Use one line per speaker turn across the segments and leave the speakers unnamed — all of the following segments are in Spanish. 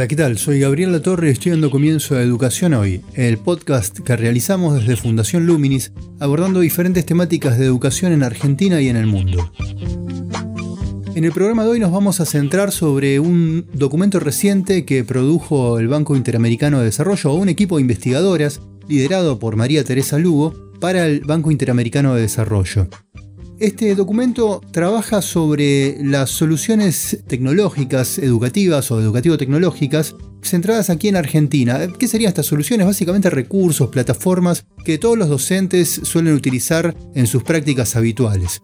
Hola, ¿qué tal? Soy Gabriel Latorre y estoy dando comienzo a Educación Hoy, el podcast que realizamos desde Fundación Luminis, abordando diferentes temáticas de educación en Argentina y en el mundo. En el programa de hoy nos vamos a centrar sobre un documento reciente que produjo el Banco Interamericano de Desarrollo o un equipo de investigadoras liderado por María Teresa Lugo para el Banco Interamericano de Desarrollo. Este documento trabaja sobre las soluciones tecnológicas, educativas o educativo-tecnológicas centradas aquí en Argentina. ¿Qué serían estas soluciones? Básicamente recursos, plataformas que todos los docentes suelen utilizar en sus prácticas habituales.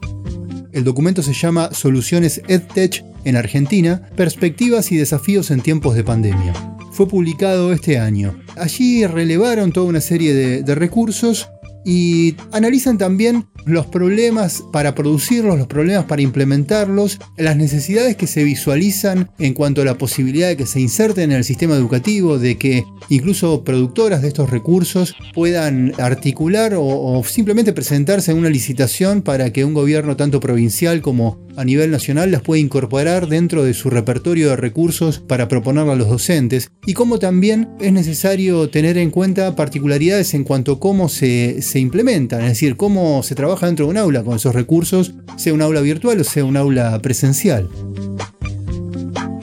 El documento se llama Soluciones EdTech en Argentina, Perspectivas y Desafíos en tiempos de pandemia. Fue publicado este año. Allí relevaron toda una serie de, de recursos y analizan también los problemas para producirlos, los problemas para implementarlos, las necesidades que se visualizan en cuanto a la posibilidad de que se inserten en el sistema educativo, de que incluso productoras de estos recursos puedan articular o, simplemente presentarse en una licitación para que un gobierno tanto provincial como a nivel nacional las pueda incorporar dentro de su repertorio de recursos para proponerlo a los docentes. Y cómo también es necesario tener en cuenta particularidades en cuanto a cómo se, se implementan, es decir, cómo se trabaja dentro de un aula con esos recursos, sea un aula virtual o sea un aula presencial.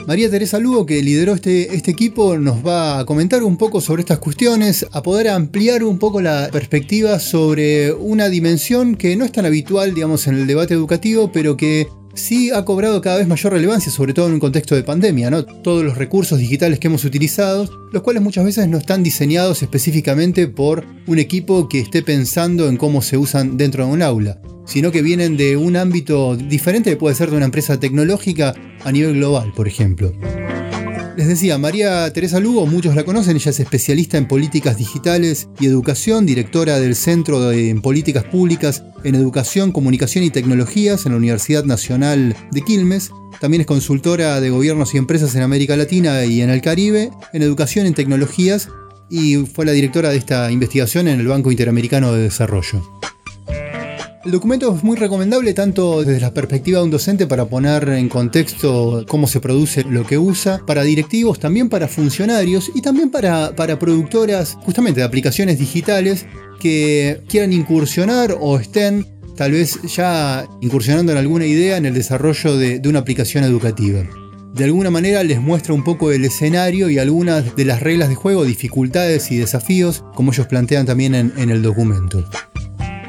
María Teresa Lugo, que lideró este, este equipo, nos va a comentar un poco sobre estas cuestiones, a poder ampliar un poco la perspectiva sobre una dimensión que no es tan habitual, digamos, en el debate educativo, pero que sí ha cobrado cada vez mayor relevancia, sobre todo en un contexto de pandemia, ¿no? Todos los recursos digitales que hemos utilizado, los cuales muchas veces no están diseñados específicamente por un equipo que esté pensando en cómo se usan dentro de un aula, sino que vienen de un ámbito diferente puede ser de una empresa tecnológica a nivel global, por ejemplo. Les decía, María Teresa Lugo, muchos la conocen, ella es especialista en políticas digitales y educación, directora del Centro de Políticas Públicas en Educación, Comunicación y Tecnologías en la Universidad Nacional de Quilmes. También es consultora de gobiernos y empresas en América Latina y en el Caribe, en educación y tecnologías, y fue la directora de esta investigación en el Banco Interamericano de Desarrollo. El documento es muy recomendable tanto desde la perspectiva de un docente para poner en contexto cómo se produce lo que usa, para directivos, también para funcionarios y también para, para productoras justamente de aplicaciones digitales que quieran incursionar o estén tal vez ya incursionando en alguna idea en el desarrollo de, una aplicación educativa. De alguna manera les muestra un poco el escenario y algunas de las reglas de juego, dificultades y desafíos, como ellos plantean también en el documento.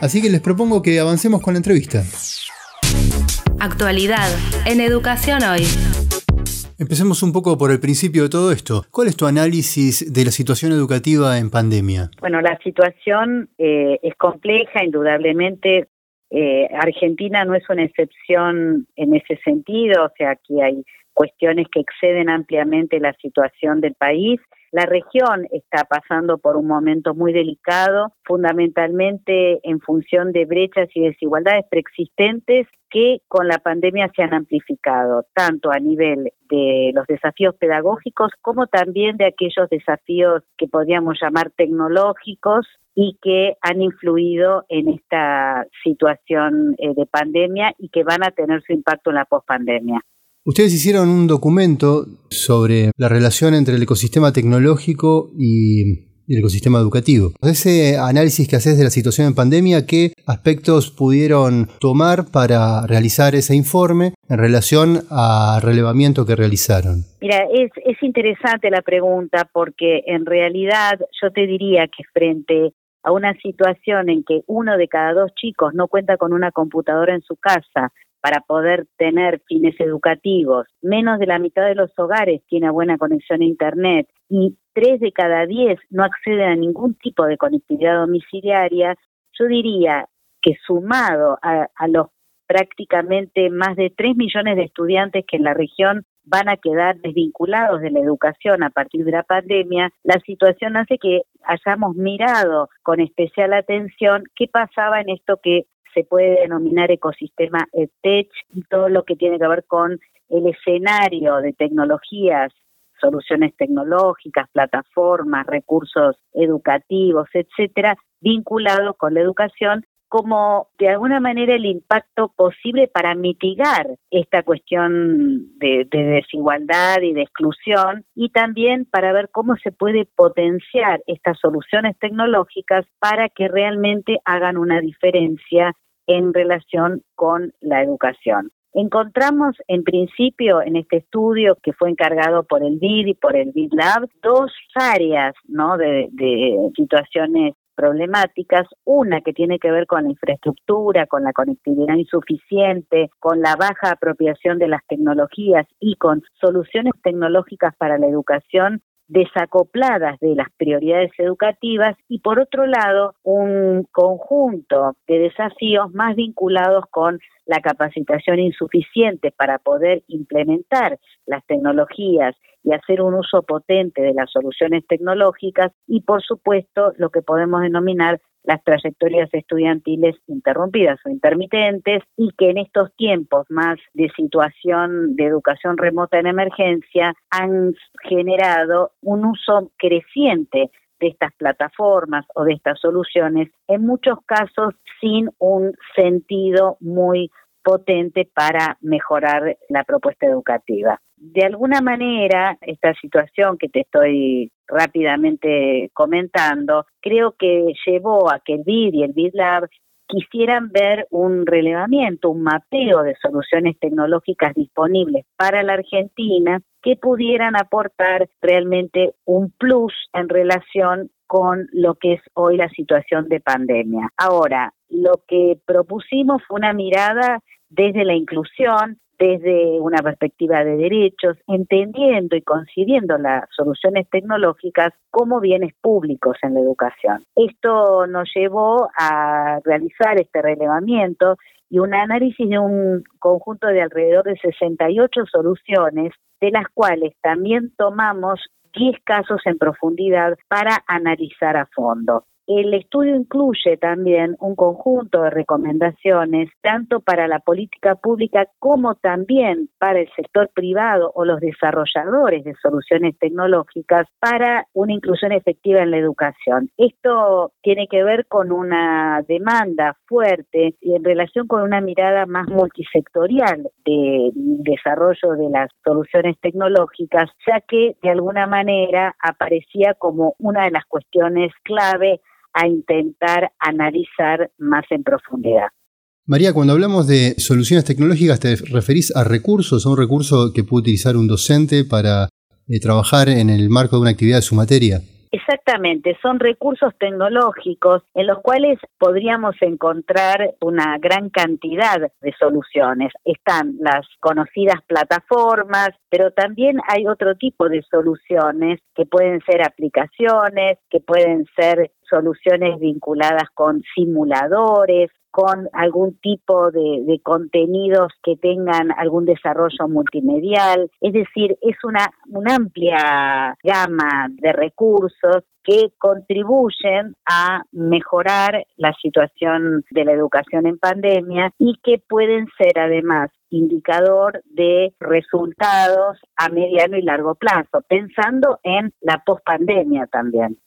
Así que les propongo que avancemos con la entrevista.
Actualidad en Educación Hoy.
Empecemos un poco por el principio de todo esto. ¿Cuál es tu análisis de la situación educativa en pandemia?
Bueno, la situación eh, es compleja, indudablemente. Eh, Argentina no es una excepción en ese sentido, o sea, aquí hay cuestiones que exceden ampliamente la situación del país la región está pasando por un momento muy delicado, fundamentalmente en función de brechas y desigualdades preexistentes que con la pandemia se han amplificado, tanto a nivel de los desafíos pedagógicos como también de aquellos desafíos que podríamos llamar tecnológicos y que han influido en esta situación eh, de pandemia y que van a tener su impacto en la pospandemia.
Ustedes hicieron un documento sobre la relación entre el ecosistema tecnológico y el ecosistema educativo. Ese análisis que haces de la situación en pandemia, ¿qué aspectos pudieron tomar para realizar ese informe en relación al relevamiento que realizaron?
Mira, es, es interesante la pregunta porque en realidad yo te diría que frente a una situación en que uno de cada dos chicos no cuenta con una computadora en su casa para poder tener fines educativos. Menos de la mitad de los hogares tiene buena conexión a Internet y tres de cada diez no acceden a ningún tipo de conectividad domiciliaria. Yo diría que sumado a, los prácticamente más de tres millones de estudiantes que en la región van a quedar desvinculados de la educación a partir de la pandemia, la situación hace que hayamos mirado con especial atención qué pasaba en esto que se puede denominar ecosistema EdTech todo lo que tiene que ver con el escenario de tecnologías soluciones tecnológicas, plataformas, recursos educativos, etcétera, vinculados con la educación como de alguna manera el impacto posible para mitigar esta cuestión de, de, desigualdad y de exclusión y también para ver cómo se puede potenciar estas soluciones tecnológicas para que realmente hagan una diferencia en relación con la educación. Encontramos en principio en este estudio que fue encargado por el BID y por el BID Lab dos áreas de situaciones problemáticas, una que tiene que ver con la infraestructura, con la conectividad insuficiente, con la baja apropiación de las tecnologías y con soluciones tecnológicas para la educación desacopladas de las prioridades educativas y por otro lado un conjunto de desafíos más vinculados con la capacitación insuficiente para poder implementar las tecnologías y hacer un uso potente de las soluciones tecnológicas y por supuesto lo que podemos denominar las trayectorias estudiantiles interrumpidas o intermitentes y que en estos tiempos más de situación de educación remota en emergencia han generado un uso creciente de estas plataformas o de estas soluciones, en muchos casos sin un sentido muy potente para mejorar la propuesta educativa. De alguna manera, esta situación que te estoy rápidamente comentando, creo que llevó a que el BID y el BID Lab quisieran ver un relevamiento, un mapeo de soluciones tecnológicas disponibles para la Argentina que pudieran aportar realmente un plus en relación con lo que es hoy la situación de pandemia. Ahora, lo que propusimos fue una mirada desde la inclusión, desde una perspectiva de derechos, entendiendo y concibiendo las soluciones tecnológicas como bienes públicos en la educación. Esto nos llevó a realizar este relevamiento y un análisis de un conjunto de alrededor de 68 soluciones, de las cuales también tomamos 10 casos en profundidad para analizar a fondo. El estudio incluye también un conjunto de recomendaciones, tanto para la política pública como también para el sector privado o los desarrolladores de soluciones tecnológicas para una inclusión efectiva en la educación. Esto tiene que ver con una demanda fuerte y en relación con una mirada más multisectorial de desarrollo de las soluciones tecnológicas, ya que de alguna manera aparecía como una de las cuestiones clave a intentar analizar más en profundidad.
María, cuando hablamos de soluciones tecnológicas, ¿te referís a recursos, a un recurso que puede utilizar un docente para eh, trabajar en el marco de una actividad de su materia?
Exactamente, son recursos tecnológicos en los cuales podríamos encontrar una gran cantidad de soluciones. Están las conocidas plataformas, pero también hay otro tipo de soluciones que pueden ser aplicaciones, que pueden ser soluciones vinculadas con simuladores, con algún tipo de, contenidos que tengan algún desarrollo multimedial. Es decir, es una, una amplia gama de recursos que contribuyen a mejorar la situación de la educación en pandemia y que pueden ser además indicador de resultados a mediano y largo plazo, pensando en la pospandemia también.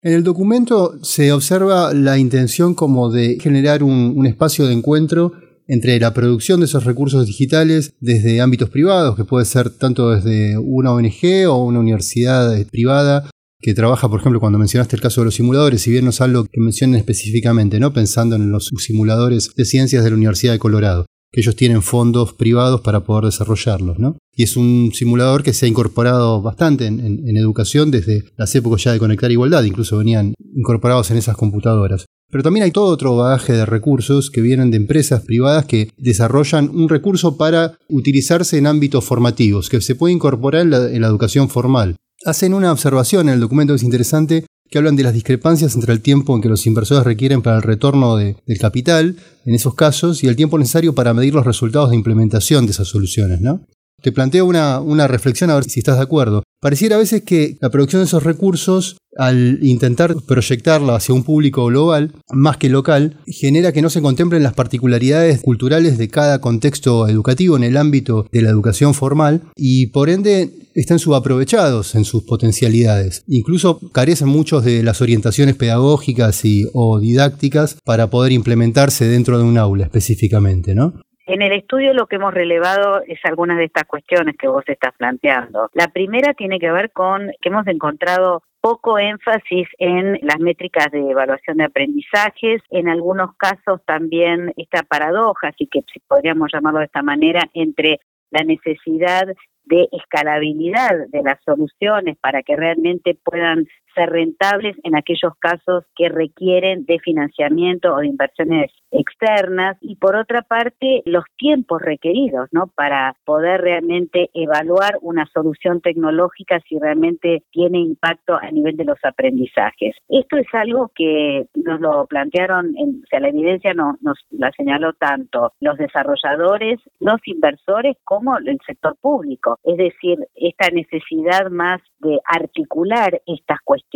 En el documento se observa la intención como de generar un, espacio de encuentro entre la producción de esos recursos digitales desde ámbitos privados, que puede ser tanto desde una ONG o una universidad privada que trabaja, por ejemplo, cuando mencionaste el caso de los simuladores, si bien no es algo que mencionen específicamente, ¿no? Pensando en los simuladores de ciencias de la Universidad de Colorado que ellos tienen fondos privados para poder desarrollarlos, ¿no? Y es un simulador que se ha incorporado bastante en, educación desde las épocas ya de conectar igualdad, incluso venían incorporados en esas computadoras. Pero también hay todo otro bagaje de recursos que vienen de empresas privadas que desarrollan un recurso para utilizarse en ámbitos formativos, que se puede incorporar en la, en la educación formal. Hacen una observación en el documento que es interesante que hablan de las discrepancias entre el tiempo en que los inversores requieren para el retorno del capital, en esos casos, y el tiempo necesario para medir los resultados de implementación de esas soluciones. ¿no? Te planteo una, una reflexión a ver si estás de acuerdo. Pareciera a veces que la producción de esos recursos, al intentar proyectarla hacia un público global, más que local, genera que no se contemplen las particularidades culturales de cada contexto educativo en el ámbito de la educación formal y por ende están subaprovechados en sus potencialidades. Incluso carecen muchos de las orientaciones pedagógicas y, o didácticas para poder implementarse dentro de un aula específicamente, ¿no?
En el estudio lo que hemos relevado es algunas de estas cuestiones que vos estás planteando. La primera tiene que ver con que hemos encontrado poco énfasis en las métricas de evaluación de aprendizajes, en algunos casos también esta paradoja, así que podríamos llamarlo de esta manera, entre la necesidad de escalabilidad de las soluciones para que realmente puedan ser rentables en aquellos casos que requieren de financiamiento o de inversiones externas. Y por otra parte los tiempos requeridos no para poder realmente evaluar una solución tecnológica si realmente tiene impacto a nivel de los aprendizajes. Esto es algo que nos lo plantearon en, o sea la evidencia no, nos la señaló tanto los desarrolladores los inversores como el sector público. Es decir esta necesidad más de articular estas cuestiones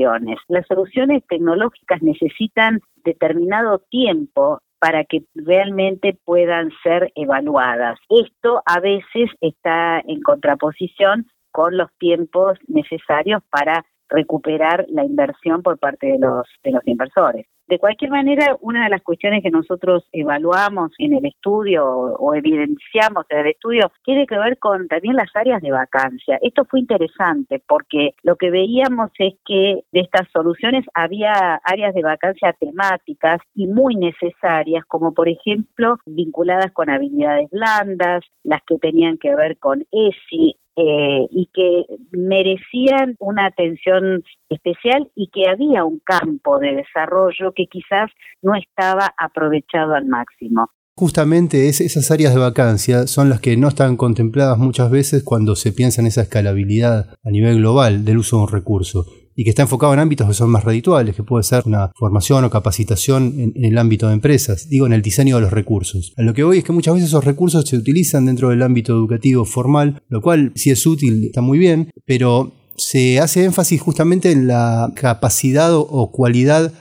las soluciones tecnológicas necesitan determinado tiempo para que realmente puedan ser evaluadas. Esto a veces está en contraposición con los tiempos necesarios para recuperar la inversión por parte de los de los inversores. De cualquier manera, una de las cuestiones que nosotros evaluamos en el estudio o, evidenciamos en el estudio tiene que ver con también las áreas de vacancia. Esto fue interesante porque lo que veíamos es que de estas soluciones había áreas de vacancia temáticas y muy necesarias, como por ejemplo vinculadas con habilidades blandas, las que tenían que ver con ESI, eh, y que merecían una atención especial y que había un campo de desarrollo que quizás no estaba aprovechado al máximo.
Justamente esas áreas de vacancia son las que no están contempladas muchas veces cuando se piensa en esa escalabilidad a nivel global del uso de un recurso y que está enfocado en ámbitos que son más redituales, que puede ser una formación o capacitación en, el ámbito de empresas, digo, en el diseño de los recursos. Lo que voy es que muchas veces esos recursos se utilizan dentro del ámbito educativo formal, lo cual si es útil está muy bien, pero se hace énfasis justamente en la capacidad o cualidad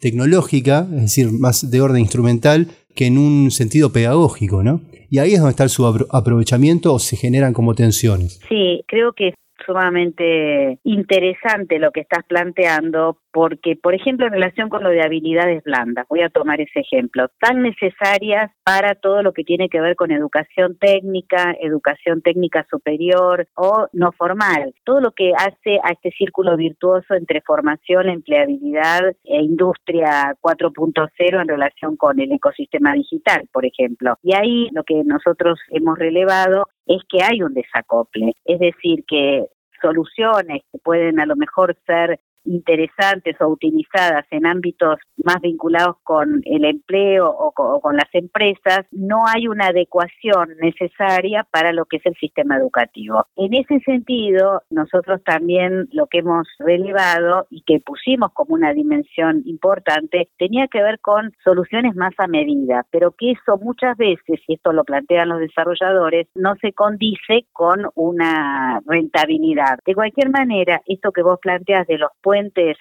tecnológica, es decir, más de orden instrumental, que en un sentido pedagógico, ¿no? Y ahí es donde está el subaprovechamiento o se generan como tensiones.
Sí, creo que sumamente interesante lo que estás planteando porque, por ejemplo, en relación con lo de habilidades blandas, voy a tomar ese ejemplo, tan necesarias para todo lo que tiene que ver con educación técnica, educación técnica superior o no formal, todo lo que hace a este círculo virtuoso entre formación, empleabilidad e industria 4.0 en relación con el ecosistema digital, por ejemplo. Y ahí lo que nosotros hemos relevado es que hay un desacople, es decir, que soluciones que pueden a lo mejor ser interesantes o utilizadas en ámbitos más vinculados con el empleo o con, las empresas, no hay una adecuación necesaria para lo que es el sistema educativo. En ese sentido, nosotros también lo que hemos relevado y que pusimos como una dimensión importante tenía que ver con soluciones más a medida, pero que eso muchas veces, y esto lo plantean los desarrolladores, no se condice con una rentabilidad. De cualquier manera, esto que vos planteas de los puentes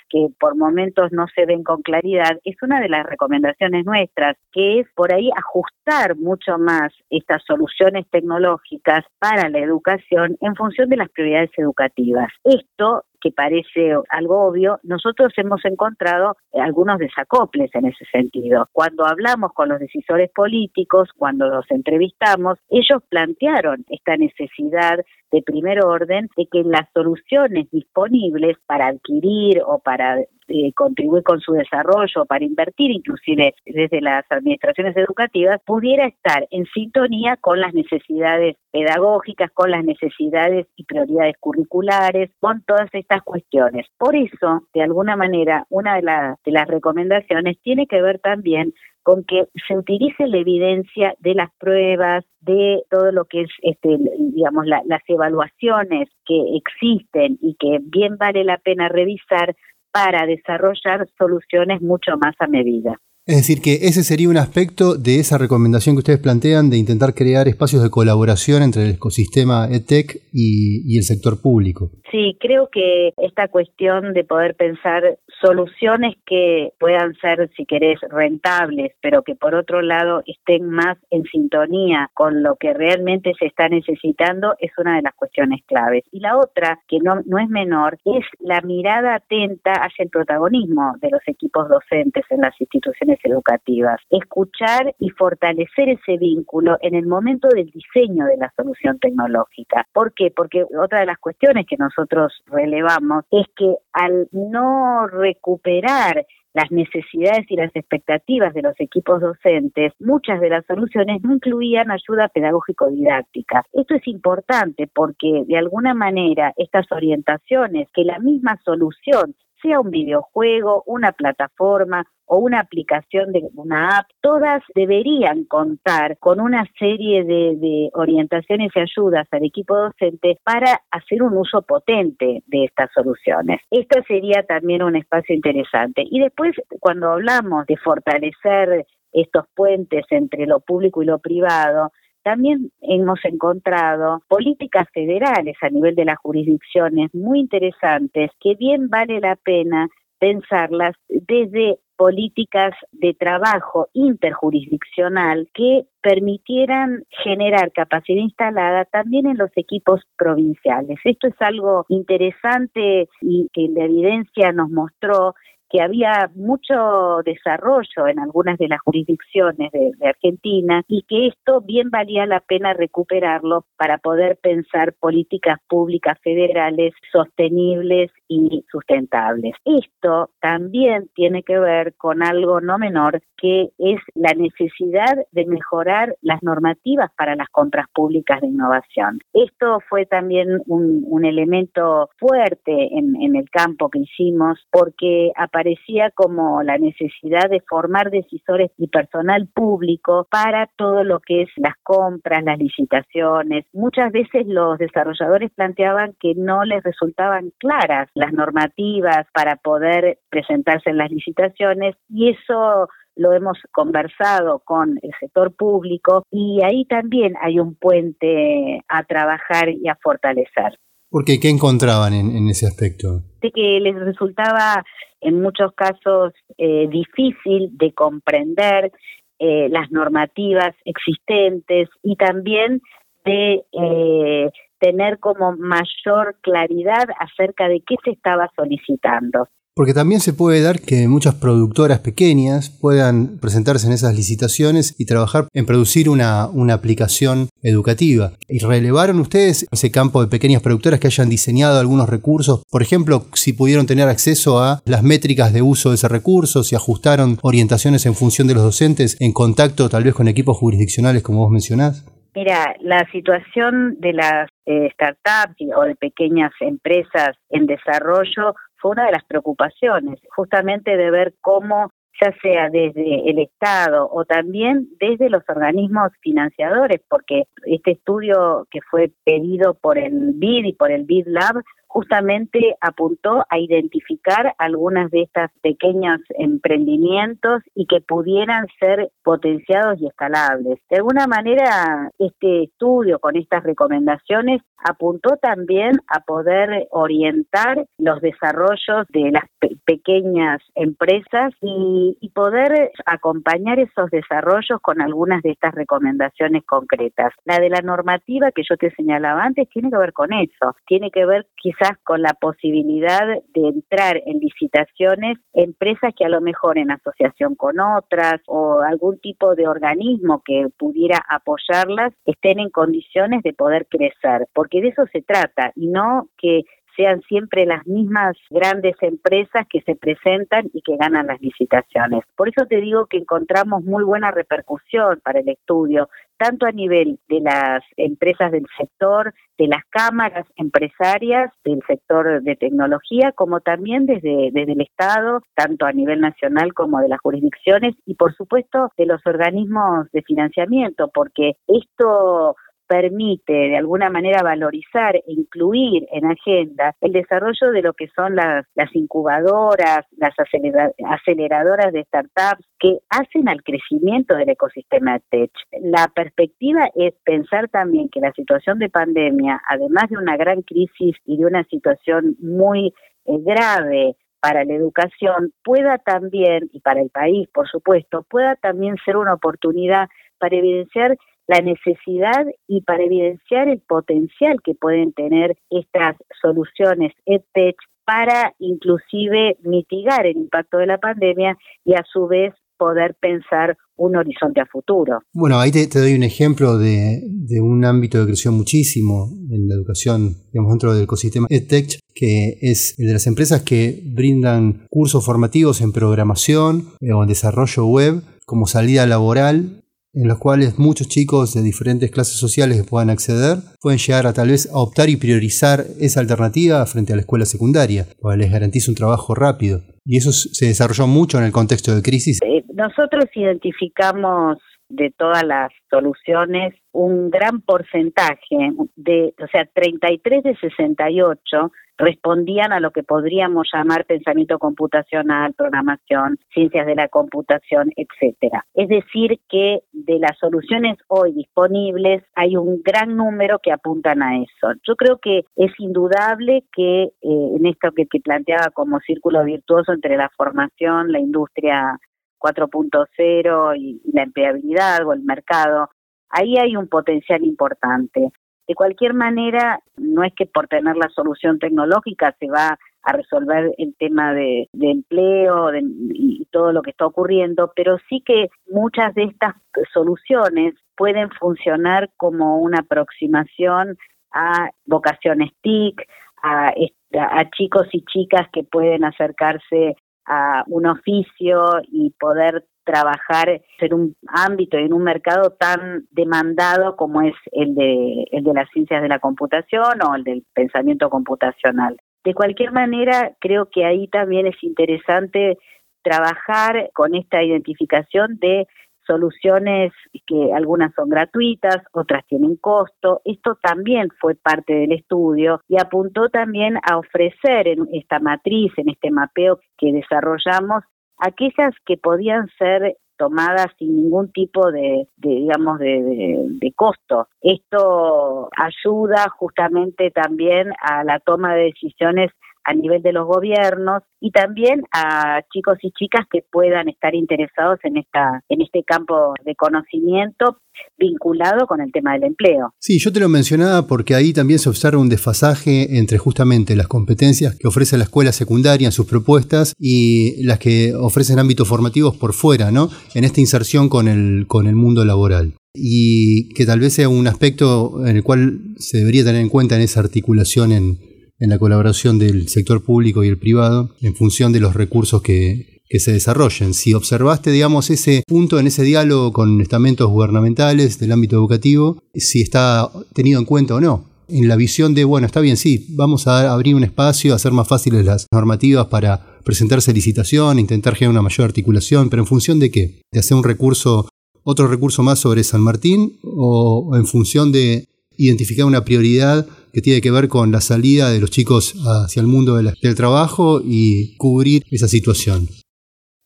que por momentos no se ven con claridad, es una de las recomendaciones nuestras, que es por ahí ajustar mucho más estas soluciones tecnológicas para la educación en función de las prioridades educativas. Esto que parece algo obvio, nosotros hemos encontrado algunos desacoples en ese sentido. Cuando hablamos con los decisores políticos, cuando los entrevistamos, ellos plantearon esta necesidad de primer orden de que las soluciones disponibles para adquirir o para eh, contribuir con su desarrollo, para invertir inclusive desde las administraciones educativas, pudiera estar en sintonía con las necesidades pedagógicas, con las necesidades y prioridades curriculares, con todas estas cuestiones. Por eso, de alguna manera, una de, de las recomendaciones tiene que ver también con que se utilice la evidencia de las pruebas, de todo lo que es, este, digamos, las evaluaciones que existen y que bien vale la pena revisar para desarrollar soluciones mucho más a medida.
Es decir, que ese sería un aspecto de esa recomendación que ustedes plantean de intentar crear espacios de colaboración entre el ecosistema EdTech y, el sector público.
Sí, creo que esta cuestión de poder pensar soluciones que puedan ser, si querés, rentables, pero que por otro lado estén más en sintonía con lo que realmente se está necesitando, es una de las cuestiones claves. Y la otra, que no, no es menor, es la mirada atenta hacia el protagonismo de los equipos docentes en las instituciones educativas. Escuchar y fortalecer ese vínculo en el momento del diseño de la solución tecnológica. ¿Por qué? Porque otra de las cuestiones que nosotros relevamos es que al no recuperar las necesidades y las expectativas de los equipos docentes, muchas de las soluciones no incluían ayuda pedagógico-didáctica. Esto es importante porque de alguna manera estas orientaciones que la misma solución sea un videojuego, una plataforma o una aplicación de una app, todas deberían contar con una serie de, orientaciones y ayudas al equipo docente para hacer un uso potente de estas soluciones. Esto sería también un espacio interesante. Y después, cuando hablamos de fortalecer estos puentes entre lo público y lo privado, también hemos encontrado políticas federales a nivel de las jurisdicciones muy interesantes que bien vale la pena pensarlas desde políticas de trabajo interjurisdiccional que permitieran generar capacidad instalada también en los equipos provinciales. Esto es algo interesante y que la evidencia nos mostró que había mucho desarrollo en algunas de las jurisdicciones de, Argentina y que esto bien valía la pena recuperarlo para poder pensar políticas públicas federales sostenibles y sustentables. Esto también tiene que ver con algo no menor que es la necesidad de mejorar las normativas para las compras públicas de innovación. Esto fue también un, elemento fuerte en, el campo que hicimos porque parecía como la necesidad de formar decisores y personal público para todo lo que es las compras, las licitaciones. Muchas veces los desarrolladores planteaban que no les resultaban claras las normativas para poder presentarse en las licitaciones y eso lo hemos conversado con el sector público y ahí también hay un puente a trabajar y a fortalecer.
Porque, ¿qué encontraban en, ese aspecto?
De que les resultaba en muchos casos eh, difícil de comprender eh, las normativas existentes y también de eh, tener como mayor claridad acerca de qué se estaba solicitando.
Porque también se puede dar que muchas productoras pequeñas puedan presentarse en esas licitaciones y trabajar en producir una, una, aplicación educativa. ¿Y relevaron ustedes ese campo de pequeñas productoras que hayan diseñado algunos recursos? Por ejemplo, si pudieron tener acceso a las métricas de uso de ese recurso, si ajustaron orientaciones en función de los docentes en contacto tal vez con equipos jurisdiccionales como vos mencionás.
Mira, la situación de las eh, startups o de pequeñas empresas en desarrollo fue una de las preocupaciones, justamente de ver cómo ya sea desde el Estado o también desde los organismos financiadores, porque este estudio que fue pedido por el BID y por el BID Lab justamente apuntó a identificar algunas de estas pequeños emprendimientos y que pudieran ser potenciados y escalables. De alguna manera, este estudio con estas recomendaciones apuntó también a poder orientar los desarrollos de las pequeñas empresas y, y poder acompañar esos desarrollos con algunas de estas recomendaciones concretas. La de la normativa que yo te señalaba antes tiene que ver con eso, tiene que ver quizás con la posibilidad de entrar en licitaciones empresas que a lo mejor en asociación con otras o algún tipo de organismo que pudiera apoyarlas estén en condiciones de poder crecer, porque de eso se trata y no que sean siempre las mismas grandes empresas que se presentan y que ganan las licitaciones. Por eso te digo que encontramos muy buena repercusión para el estudio, tanto a nivel de las empresas del sector, de las cámaras empresarias del sector de tecnología, como también desde, desde el Estado, tanto a nivel nacional como de las jurisdicciones y por supuesto de los organismos de financiamiento, porque esto permite de alguna manera valorizar e incluir en agenda el desarrollo de lo que son las, las incubadoras, las aceleradoras de startups que hacen al crecimiento del ecosistema tech. La perspectiva es pensar también que la situación de pandemia, además de una gran crisis y de una situación muy eh, grave para la educación, pueda también, y para el país, por supuesto, pueda también ser una oportunidad para evidenciar la necesidad y para evidenciar el potencial que pueden tener estas soluciones EdTech para inclusive mitigar el impacto de la pandemia y a su vez poder pensar un horizonte a futuro.
Bueno, ahí te, doy un ejemplo de, de, un ámbito que creció muchísimo en la educación, digamos, dentro del ecosistema EdTech, que es el de las empresas que brindan cursos formativos en programación eh, o en desarrollo web como salida laboral en los cuales muchos chicos de diferentes clases sociales puedan acceder, pueden llegar a tal vez a optar y priorizar esa alternativa frente a la escuela secundaria, porque les garantiza un trabajo rápido. Y eso se desarrolló mucho en el contexto de crisis.
Eh, nosotros identificamos de todas las soluciones un gran porcentaje de, o sea, 33 de 68 respondían a lo que podríamos llamar pensamiento computacional, programación, ciencias de la computación, etcétera. Es decir, que de las soluciones hoy disponibles hay un gran número que apuntan a eso. Yo creo que es indudable que eh, en esto que te planteaba como círculo virtuoso entre la formación, la industria 4.0 y, y la empleabilidad o el mercado, ahí hay un potencial importante. De cualquier manera, no es que por tener la solución tecnológica se va a resolver el tema de, empleo y todo lo que está ocurriendo, pero sí que muchas de estas soluciones pueden funcionar como una aproximación a vocaciones TIC, a, a chicos y chicas que pueden acercarse a un oficio y poder trabajar en un ámbito y en un mercado tan demandado como es el de, el de las ciencias de la computación o el del pensamiento computacional. De cualquier manera, creo que ahí también es interesante trabajar con esta identificación de soluciones que algunas son gratuitas, otras tienen costo. Esto también fue parte del estudio y apuntó también a ofrecer en esta matriz, en este mapeo que desarrollamos, aquellas que podían ser tomadas sin ningún tipo de, digamos de, de, costo. Esto ayuda justamente también a la toma de decisiones a nivel de los gobiernos y también a chicos y chicas que puedan estar interesados en esta en este campo de conocimiento vinculado con el tema del empleo.
Sí, yo te lo mencionaba porque ahí también se observa un desfasaje entre justamente las competencias que ofrece la escuela secundaria en sus propuestas y las que ofrecen ámbitos formativos por fuera, ¿no? En esta inserción con el con el mundo laboral y que tal vez sea un aspecto en el cual se debería tener en cuenta en esa articulación en, en la colaboración del sector público y el privado en función de los recursos que, se desarrollen. Si observaste, digamos, ese punto en ese diálogo con estamentos gubernamentales del ámbito educativo, si está tenido en cuenta o no. En la visión de, bueno, está bien, sí, vamos a abrir un espacio, hacer más fáciles las normativas para presentarse licitación, intentar generar una mayor articulación, pero en función de qué? De hacer un recurso, otro recurso más sobre San Martín o en función de identificar una prioridad que tiene que ver con la salida de los chicos hacia el mundo del, trabajo y cubrir esa situación.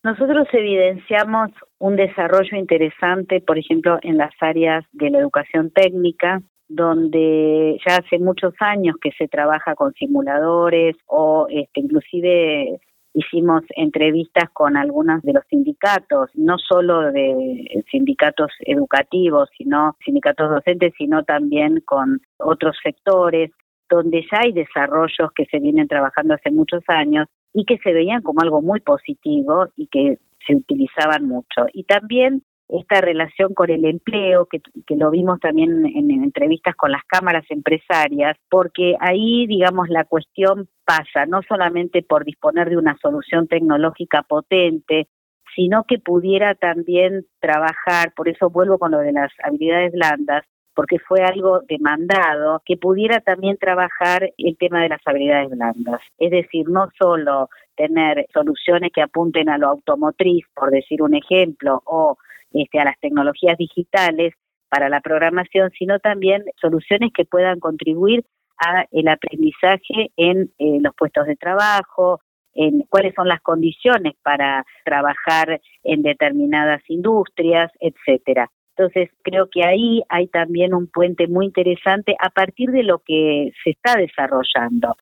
Nosotros evidenciamos un desarrollo interesante, por ejemplo, en las áreas de la educación técnica, donde ya hace muchos años que se trabaja con simuladores o este, inclusive hicimos entrevistas con algunos de los sindicatos, no solo de sindicatos educativos, sino sindicatos docentes, sino también con otros sectores, donde ya hay desarrollos que se vienen trabajando hace muchos años y que se veían como algo muy positivo y que se utilizaban mucho. Y también esta relación con el empleo, que, lo vimos también en, entrevistas con las cámaras empresarias, porque ahí, digamos, la cuestión pasa no solamente por disponer de una solución tecnológica potente, sino que pudiera también trabajar, por eso vuelvo con lo de las habilidades blandas, porque fue algo demandado, que pudiera también trabajar el tema de las habilidades blandas. Es decir, no solo tener soluciones que apunten a lo automotriz, por decir un ejemplo, o este, a las tecnologías digitales, para la programación, sino también soluciones que puedan contribuir a el aprendizaje en eh, los puestos de trabajo, en cuáles son las condiciones para trabajar en determinadas industrias, etcétera. Entonces, creo que ahí hay también un puente muy interesante a partir de lo que se está desarrollando.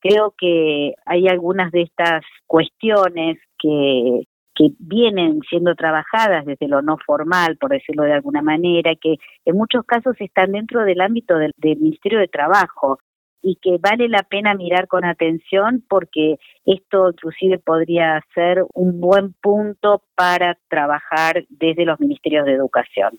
Creo que hay algunas de estas cuestiones que, que vienen siendo trabajadas desde lo no formal, por decirlo de alguna manera, que en muchos casos están dentro del ámbito del, Ministerio de Trabajo y que vale la pena mirar con atención porque esto inclusive podría ser un buen punto para trabajar desde los ministerios de educación.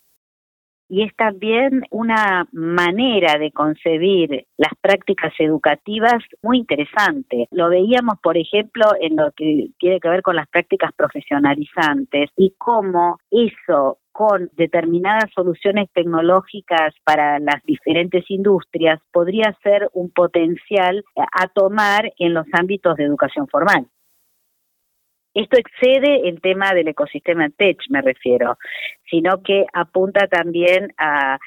Y es también una manera de concebir las prácticas educativas muy interesante. Lo veíamos, por ejemplo, en lo que tiene que ver con las prácticas profesionalizantes y cómo eso con determinadas soluciones tecnológicas para las diferentes industrias podría ser un potencial a tomar en los ámbitos de educación formal. Esto excede el tema del ecosistema Tech, me refiero, sino que apunta también a,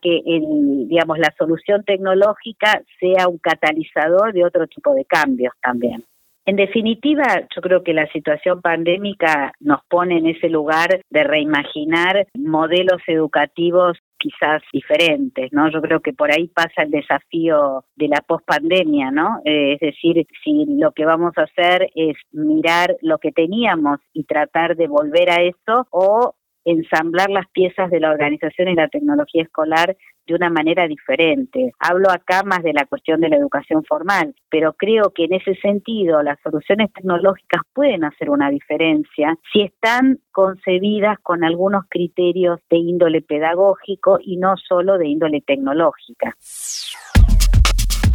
que el, digamos, la solución tecnológica sea un catalizador de otro tipo de cambios también. En definitiva, yo creo que la situación pandémica nos pone en ese lugar de reimaginar modelos educativos quizás diferentes, ¿no? Yo creo que por ahí pasa el desafío de la pospandemia, ¿no? Eh, es decir, si lo que vamos a hacer es mirar lo que teníamos y tratar de volver a eso o ensamblar las piezas de la organización y la tecnología escolar de una manera diferente. Hablo acá más de la cuestión de la educación formal, pero creo que en ese sentido las soluciones tecnológicas pueden hacer una diferencia si están concebidas con algunos criterios de índole pedagógico y no solo de índole tecnológica.